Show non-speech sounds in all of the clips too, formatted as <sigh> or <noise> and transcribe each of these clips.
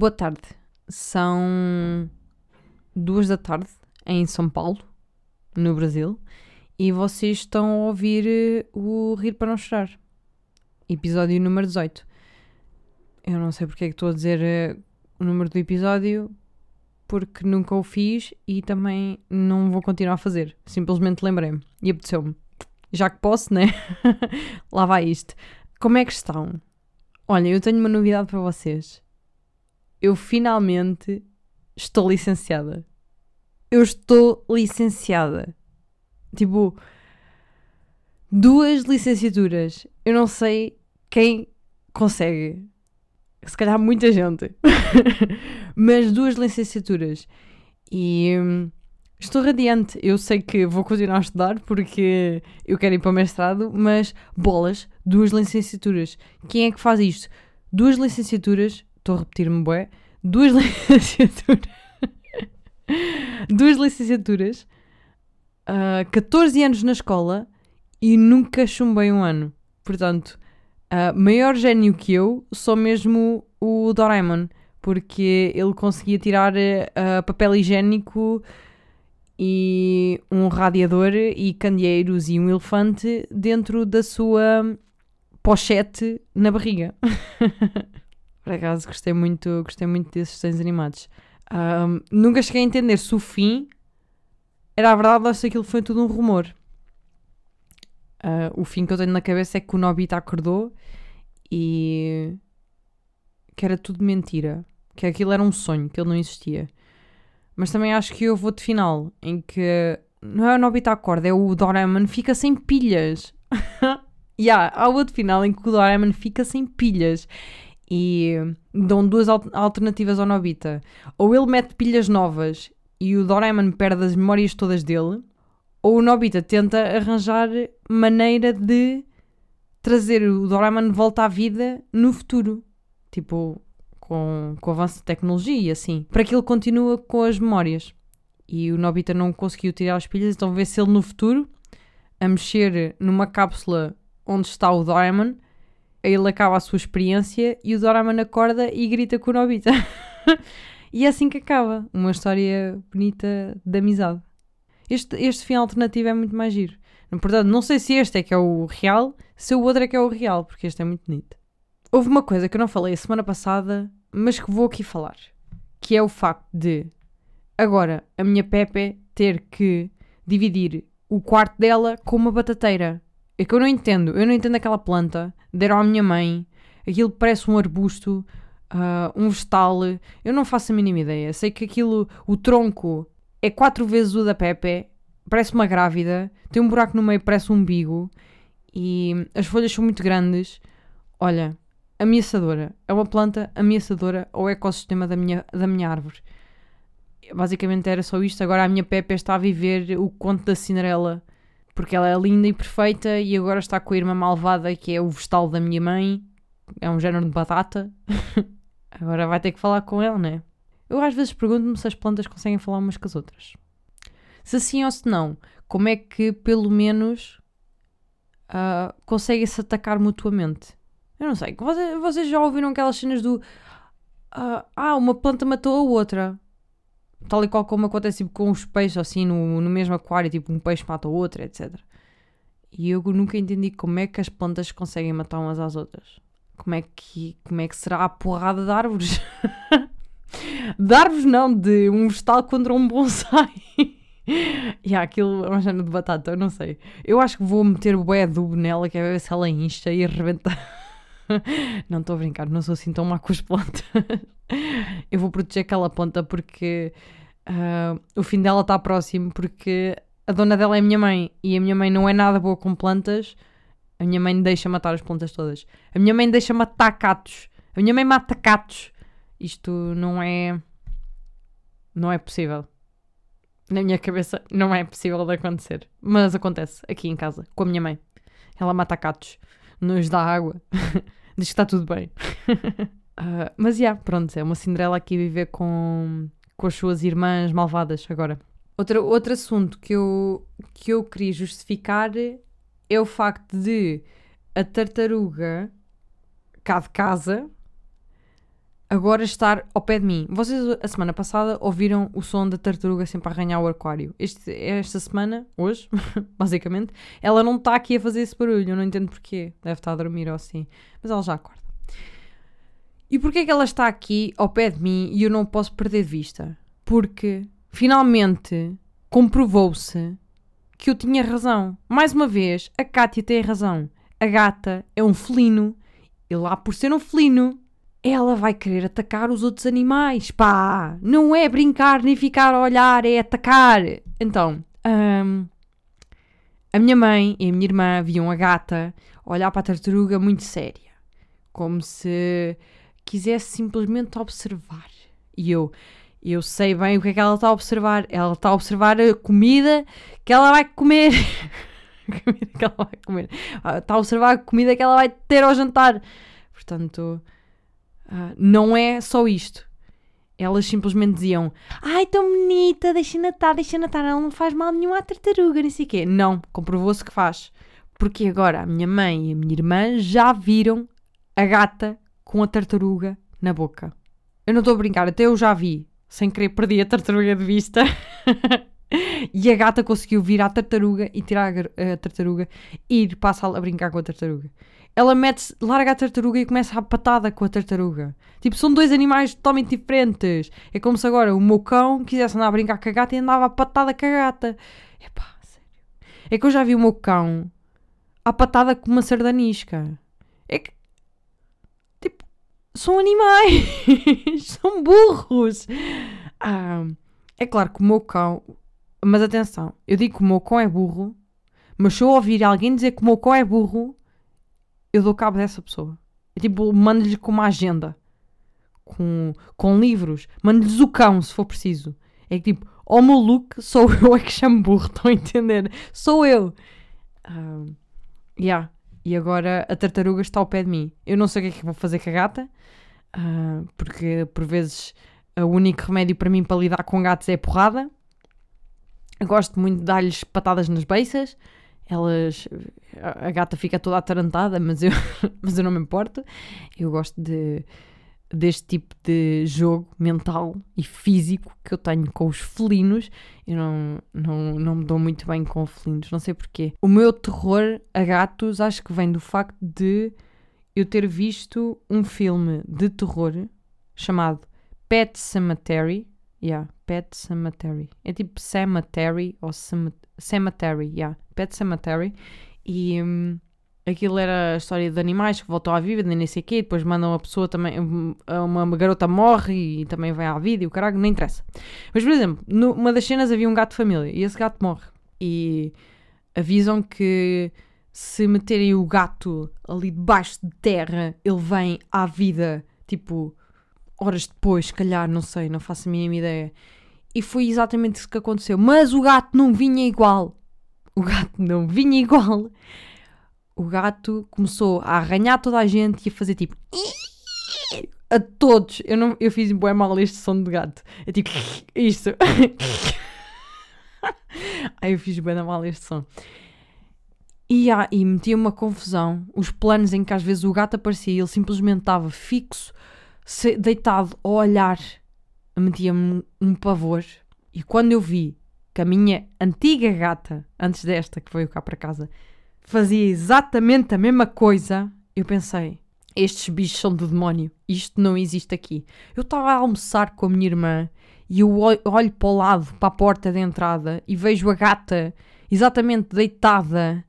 Boa tarde. São duas da tarde em São Paulo, no Brasil, e vocês estão a ouvir eh, o Rir para Não Chorar, episódio número 18. Eu não sei porque é que estou a dizer eh, o número do episódio, porque nunca o fiz e também não vou continuar a fazer. Simplesmente lembrei-me e apeteceu-me. Já que posso, né? <laughs> Lá vai isto. Como é que estão? Olha, eu tenho uma novidade para vocês. Eu finalmente estou licenciada. Eu estou licenciada. Tipo, duas licenciaturas. Eu não sei quem consegue. Se calhar muita gente. <laughs> Mas duas licenciaturas. E hum, estou radiante. Eu sei que vou continuar a estudar porque eu quero ir para o mestrado, mas bolas, duas licenciaturas. Quem é que faz isto? Duas licenciaturas, estou a repetir-me, bué, duas <laughs> licenciaturas. duas licenciaturas, uh, 14 anos na escola e nunca chumbei um ano. Portanto, uh, maior gênio que eu, só mesmo o Doraemon, porque ele conseguia tirar uh, papel higiênico e um radiador e candeeiros e um elefante dentro da sua pochete na barriga. <laughs> Por acaso gostei muito, gostei muito desses desenhos animados. Um, nunca cheguei a entender se o fim era a verdade ou se aquilo foi tudo um rumor. Uh, o fim que eu tenho na cabeça é que o Nobita acordou e que era tudo mentira. Que aquilo era um sonho, que ele não existia. Mas também acho que houve outro final em que não é o Nobita acorda, é o Doraemon fica sem pilhas. E <laughs> yeah, há outro final em que o Doraemon fica sem pilhas e dão duas alternativas ao Nobita. Ou ele mete pilhas novas e o Doraemon perde as memórias todas dele, ou o Nobita tenta arranjar maneira de trazer o Doraemon de volta à vida no futuro. Tipo, com, com o avanço de tecnologia e assim. Para que ele continue com as memórias. E o Nobita não conseguiu tirar as pilhas, então vê se ele no futuro, a mexer numa cápsula onde está o Doraemon, ele acaba a sua experiência e o Doraemon acorda e grita com o Nobita. <laughs> e é assim que acaba. Uma história bonita de amizade. Este, este fim alternativo é muito mais giro. Portanto, não sei se este é que é o real, se o outro é que é o real, porque este é muito bonito. Houve uma coisa que eu não falei a semana passada, mas que vou aqui falar, que é o facto de agora a minha Pepe ter que dividir o quarto dela com uma batateira. É que eu não entendo. Eu não entendo aquela planta. Deram à minha mãe. Aquilo parece um arbusto, uh, um vegetal. Eu não faço a mínima ideia. Sei que aquilo, o tronco, é quatro vezes o da Pepe. Parece uma grávida. Tem um buraco no meio, parece um umbigo. E as folhas são muito grandes. Olha, ameaçadora. É uma planta ameaçadora ao ecossistema da minha, da minha árvore. Basicamente era só isto. Agora a minha Pepe está a viver o conto da Cinderela porque ela é linda e perfeita e agora está com a irmã malvada que é o vegetal da minha mãe, é um género de batata. <laughs> agora vai ter que falar com ela, né? Eu às vezes pergunto-me se as plantas conseguem falar umas com as outras. Se sim ou se não, como é que pelo menos uh, conseguem-se atacar mutuamente? Eu não sei. Vocês já ouviram aquelas cenas do. Uh, ah, uma planta matou a outra tal e qual como acontece tipo, com os peixes assim no, no mesmo aquário, tipo um peixe mata o outro, etc. E eu nunca entendi como é que as plantas conseguem matar umas às outras. Como é que, como é que será a porrada de árvores? <laughs> de árvores não, de um vegetal contra um bonsai. <laughs> e yeah, aquilo é uma género de batata, eu não sei. Eu acho que vou meter o bué adubo nela, que é ver se ela incha e arrebenta. <laughs> <laughs> não estou a brincar, não sou assim tão má com as plantas. eu vou proteger aquela planta porque uh, o fim dela está próximo, porque a dona dela é a minha mãe e a minha mãe não é nada boa com plantas. A minha mãe deixa matar as plantas todas. A minha mãe deixa matar catos. A minha mãe mata catos. Isto não é. Não é possível. Na minha cabeça não é possível de acontecer. Mas acontece aqui em casa, com a minha mãe. Ela mata catos, nos dá água, <laughs> diz que está tudo bem. Uh, <laughs> mas, já, yeah, pronto, é uma Cinderela aqui viver com, com as suas irmãs malvadas agora. Outro, outro assunto que eu, que eu queria justificar é o facto de a tartaruga cá de casa agora estar ao pé de mim. Vocês, a semana passada, ouviram o som da tartaruga sempre a arranhar o aquário. Este, esta semana, hoje, <laughs> basicamente, ela não está aqui a fazer esse barulho. Eu não entendo porquê. Deve estar a dormir ou assim. Mas ela já acorda. E porquê é que ela está aqui ao pé de mim e eu não posso perder de vista? Porque, finalmente, comprovou-se que eu tinha razão. Mais uma vez, a Kátia tem razão. A gata é um felino. E lá por ser um felino, ela vai querer atacar os outros animais. Pá, não é brincar nem ficar a olhar, é atacar. Então, hum, a minha mãe e a minha irmã viam a gata olhar para a tartaruga muito séria, como se quisesse simplesmente observar. E eu, eu sei bem o que é que ela está a observar. Ela está a observar a comida que ela vai comer. <laughs> a comida que ela vai comer. Ah, Está a observar a comida que ela vai ter ao jantar. Portanto, ah, não é só isto. Elas simplesmente diziam: Ai, tão bonita, deixa-na estar, deixa-na estar, ela não faz mal nenhum à tartaruga, nem sei o quê. Não, comprovou-se que faz. Porque agora a minha mãe e a minha irmã já viram a gata com a tartaruga na boca. Eu não estou a brincar, até eu já vi. Sem querer, perdi a tartaruga de vista. <laughs> e a gata conseguiu vir à tartaruga e tirar a tartaruga e ir para a sala a brincar com a tartaruga. Ela mete larga a tartaruga e começa a patada com a tartaruga. Tipo, são dois animais totalmente diferentes. É como se agora o meu cão quisesse andar a brincar com a gata e andava a patada com a gata. Epá, sério. É que eu já vi o meu cão à patada com uma sardanisca. É que. Tipo, são animais. <laughs> são burros. Ah, é claro que o meu cão. Mas atenção, eu digo que o meu cão é burro, mas se eu ouvir alguém dizer que o meu cão é burro, eu dou cabo dessa pessoa. É tipo, mando-lhe com uma agenda, com, com livros, mando-lhes o cão se for preciso. É que tipo, ao meu look, sou <laughs> eu é que chamo burro, estão a entender? Sou eu. Ah, yeah. E agora a tartaruga está ao pé de mim. Eu não sei o que é que vou fazer com a gata, ah, porque por vezes o único remédio para mim para lidar com gatos é porrada. Eu gosto muito de dar-lhes patadas nas beiças. Elas. A gata fica toda atarantada, mas eu, <laughs> mas eu não me importo. Eu gosto de, deste tipo de jogo mental e físico que eu tenho com os felinos. Eu não, não, não me dou muito bem com felinos, não sei porquê. O meu terror a gatos acho que vem do facto de eu ter visto um filme de terror chamado Pet Cemetery. Yeah, Pet Cemetery. É tipo Cemetery ou Cem- Cemetery, yeah. Pet Cemetery. E hum, aquilo era a história de animais que voltam à vida, nem sei o quê. Depois mandam a pessoa também. hum, Uma, garota morre e também vem à vida e o caralho, não interessa. Mas, por exemplo, numa das cenas havia um gato de família e esse gato morre. E avisam que se meterem o gato ali debaixo de terra, ele vem à vida, tipo, horas depois, se calhar, não sei, não faço a mínima ideia. E foi exatamente isso que aconteceu. Mas o gato não vinha igual. O gato não vinha igual. O gato começou a arranhar toda a gente e a fazer tipo. A todos. Eu, não, eu fiz bem mal este som de gato. É tipo. <laughs> Isto. <laughs> Aí eu fiz bem mal este som. E, ah, e metia uma confusão. Os planos em que às vezes o gato aparecia e ele simplesmente estava fixo, deitado a olhar, metia-me um, pavor. E quando eu vi que a minha antiga gata, antes desta que veio cá para casa, fazia exatamente a mesma coisa, eu pensei: estes bichos são do demónio, isto não existe aqui. Eu estava a almoçar com a minha irmã e eu ol- olho para o lado, para a porta de entrada, e vejo a gata exatamente deitada,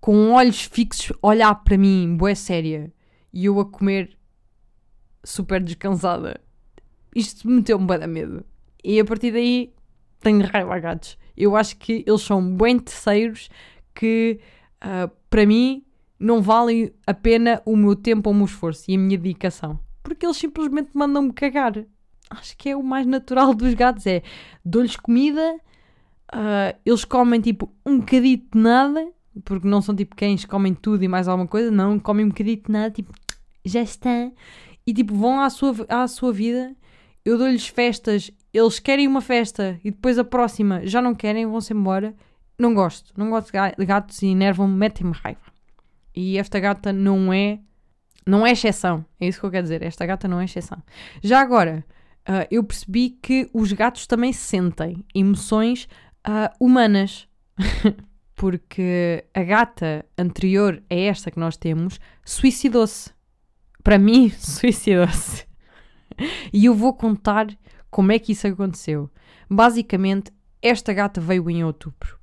com olhos fixos, olhar para mim, boé séria, e eu a comer super descansada. Isto meteu-me bem a medo. E a partir daí tenho raiva a gatos. Eu acho que eles são bem terceiros que, ah, para mim, não valem a pena o meu tempo ou o meu esforço e a minha dedicação. Porque eles simplesmente mandam-me cagar. Acho que é o mais natural <laughs> dos gatos. É, dou-lhes comida, ah, eles comem tipo um bocadito de nada, porque não são tipo cães que comem tudo e mais alguma coisa. Não, comem um bocadito de nada, tipo, já está. E tipo, vão à sua, à sua vida. Eu dou-lhes festas, eles querem uma festa e depois a próxima já não querem, vão-se embora. Não gosto, não gosto de ga- de gatos e enervam-me, metem-me raiva. E esta gata não é Não é exceção. É isso que eu quero dizer. Esta gata não é exceção. Já agora, uh, eu percebi que os gatos também sentem emoções uh, humanas. <laughs> Porque a gata anterior a esta que nós temos suicidou-se. Para mim, <laughs> suicidou-se. <laughs> E eu vou contar como é que isso aconteceu. Basicamente, esta gata veio em outubro.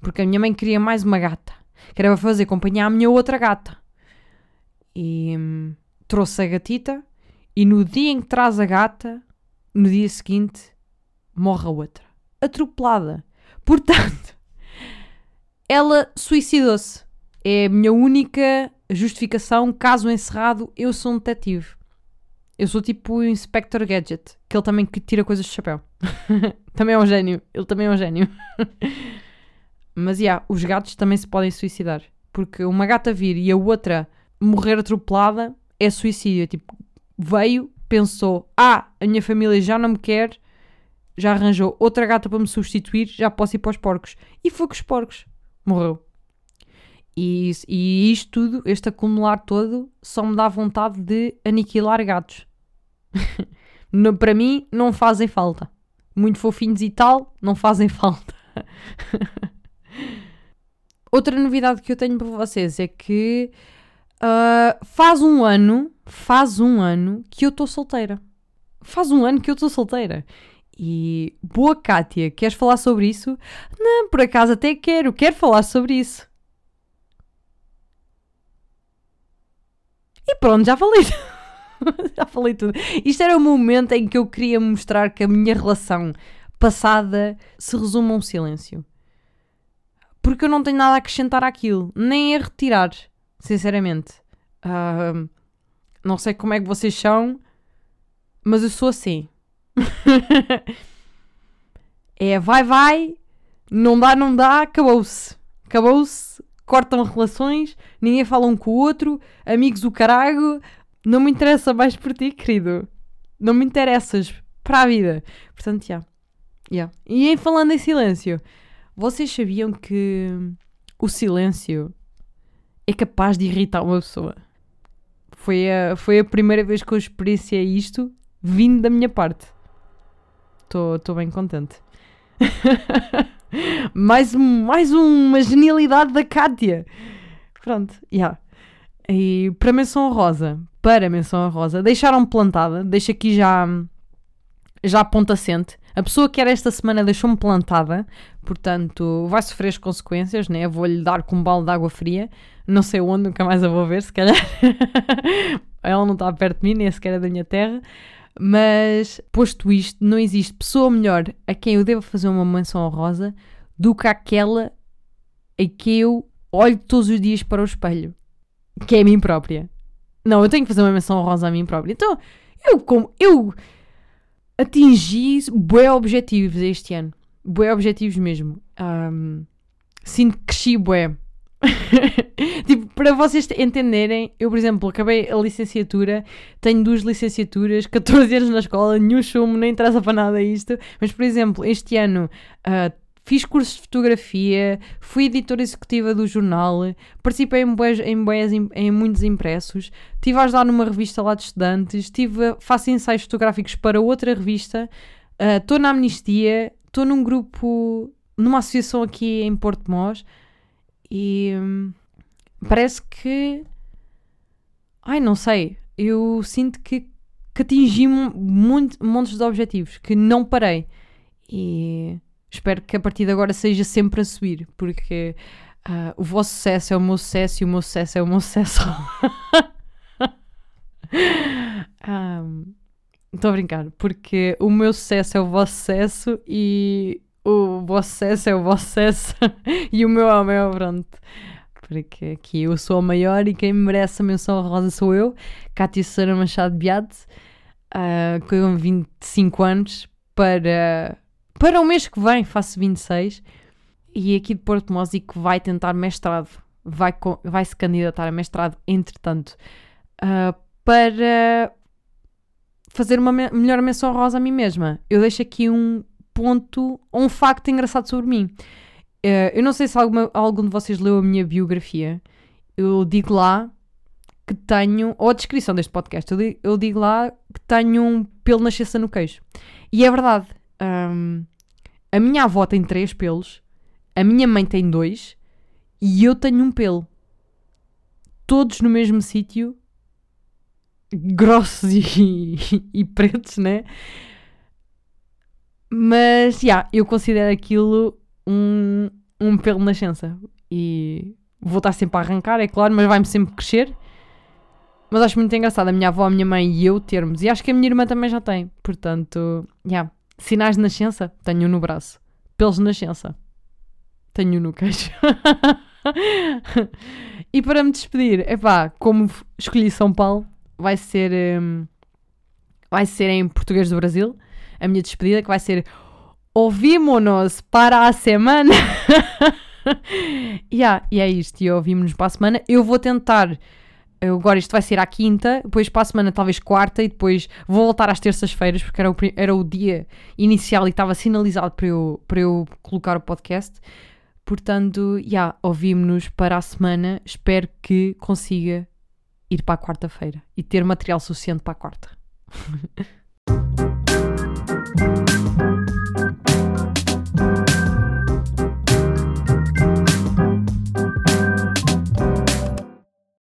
Porque a minha mãe queria mais uma gata. Queria fazer companhia à minha outra gata. E hum, trouxe a gatita. E no dia em que traz a gata, no dia seguinte, morre a outra. Atropelada. <laughs> Portanto, ela suicidou-se. É a minha única justificação. Caso encerrado, eu sou um detetive. Eu sou tipo o Inspector Gadget, que ele também tira coisas de chapéu. <laughs> também é um gênio. Ele também é um gênio. <laughs> Mas, yeah, os gatos também se podem suicidar. Porque uma gata vir e a outra morrer atropelada é suicídio. Tipo, veio, pensou, ah, a minha família já não me quer, já arranjou outra gata para me substituir, já posso ir para os porcos. E foi com os porcos. Morreu. E, e isto tudo, este acumular todo, só me dá vontade de aniquilar gatos. <laughs> no, para mim, não fazem falta. Muito fofinhos e tal, não fazem <laughs> falta. Outra novidade que eu tenho para vocês é que uh, faz um ano, faz um ano que eu estou solteira. Faz um ano que eu estou solteira. E boa Kátia, queres falar sobre isso? Não, por acaso até quero, quero falar sobre isso. E pronto, já falei. <laughs> <laughs> já falei tudo. Isto era o momento em que eu queria mostrar que a minha relação passada se resume a um silêncio. Porque eu não tenho nada a acrescentar àquilo, nem a retirar, sinceramente. Uh, não sei como é que vocês são, mas eu sou assim. <laughs> é vai, vai, não dá, não dá, acabou-se. Acabou-se, cortam relações, ninguém fala um com o outro, amigos o caralho, não me interessa mais por ti, querido. Não me interessas para a vida. Portanto, já. Yeah. yeah. E em falando em silêncio, vocês sabiam que o silêncio é capaz de irritar uma pessoa? Foi a, foi a primeira vez que eu experienciei isto vindo da minha parte. Estou bem contente. <laughs> mais, mais uma genialidade da Kátia. Pronto, já. Yeah. E para menção rosa, para menção rosa, deixaram plantada, deixa aqui já já ponto assente. A pessoa que era esta semana deixou-me plantada, portanto vai sofrer as consequências, né? Vou-lhe dar com um balde de água fria, não sei onde, nunca mais a vou ver, se calhar. <laughs> Ela não está perto de mim, nem sequer é da minha terra. Mas, posto isto, não existe pessoa melhor a quem eu devo fazer uma menção honrosa do que aquela a que eu olho todos os dias para o espelho, que é a mim própria. Não, eu tenho que fazer uma menção honrosa a mim própria. Então, eu como eu atingi bué objetivos este ano. Bué objetivos mesmo. Um, sinto que cresci bué. <laughs> tipo, para vocês entenderem, eu, por exemplo, acabei a licenciatura, tenho duas licenciaturas, 14 anos na escola, nenhum chumo, nem interessa para nada isto. Mas, por exemplo, este ano uh, fiz cursos de fotografia, fui editora executiva do jornal, participei em, boas, em, em, em muitos impressos, estive a ajudar numa revista lá de estudantes, tive, faço ensaios fotográficos para outra revista, estou uh, na Amnistia, estou num grupo, numa associação aqui em Porto Mós e hum, parece que. Ai, não sei. Eu sinto que, que atingi muito, montes de objetivos, que não parei. E Espero que a partir de agora seja sempre a subir, porque uh, o vosso sucesso é o meu sucesso e o meu sucesso é o meu sucesso. <laughs> Estou um, a brincar, porque o meu sucesso é o vosso sucesso e o vosso sucesso é o vosso sucesso <laughs> e o meu é o meu, pronto. Porque aqui eu sou a maior e quem merece a menção rosa sou eu, Cátia Sara Machado Beate, uh, com 25 anos, para para o mês que vem faço 26 e aqui de Porto Mósico vai tentar mestrado, vai, vai se candidatar a mestrado entretanto, uh, para fazer uma me melhor menção rosa a mim mesma. Eu deixo aqui um ponto, um facto engraçado sobre mim. Uh, eu não sei se alguma, algum de vocês leu a minha biografia. Eu digo lá que tenho, ou a descrição deste podcast, eu digo, eu digo lá que tenho um pelo na chesta no queijo. E é verdade. Hum, a minha avó tem três pelos, a minha mãe tem dois e eu tenho um pelo. Todos no mesmo sítio, grossos e, <laughs> e pretos, né? Mas, já, eu considero aquilo um, um pelo na nascença. E vou estar sempre a arrancar, é claro, mas vai-me sempre crescer. Mas acho muito engraçado a minha avó, a minha mãe e eu termos. E acho que a minha irmã também já tem. Portanto, já. Sinais de nascença, tenho no braço. Pelos de nascença, tenho no queixo. <laughs> e para me despedir, epá, como escolhi São Paulo, vai ser, hum, vai ser em português do Brasil. A minha despedida, que vai ser Ouvimos-nos para a semana. <laughs> yeah, e é isto, e ouvimos-nos para a semana. Eu vou tentar eu agora isto vai ser à quinta, depois para a semana talvez quarta e depois vou voltar às terças-feiras porque era o, era o dia inicial e estava sinalizado para eu, para eu colocar o podcast. Portanto, já, ouvimos-nos para a semana. Espero que consiga ir para a quarta-feira e ter material suficiente para a quarta. <laughs>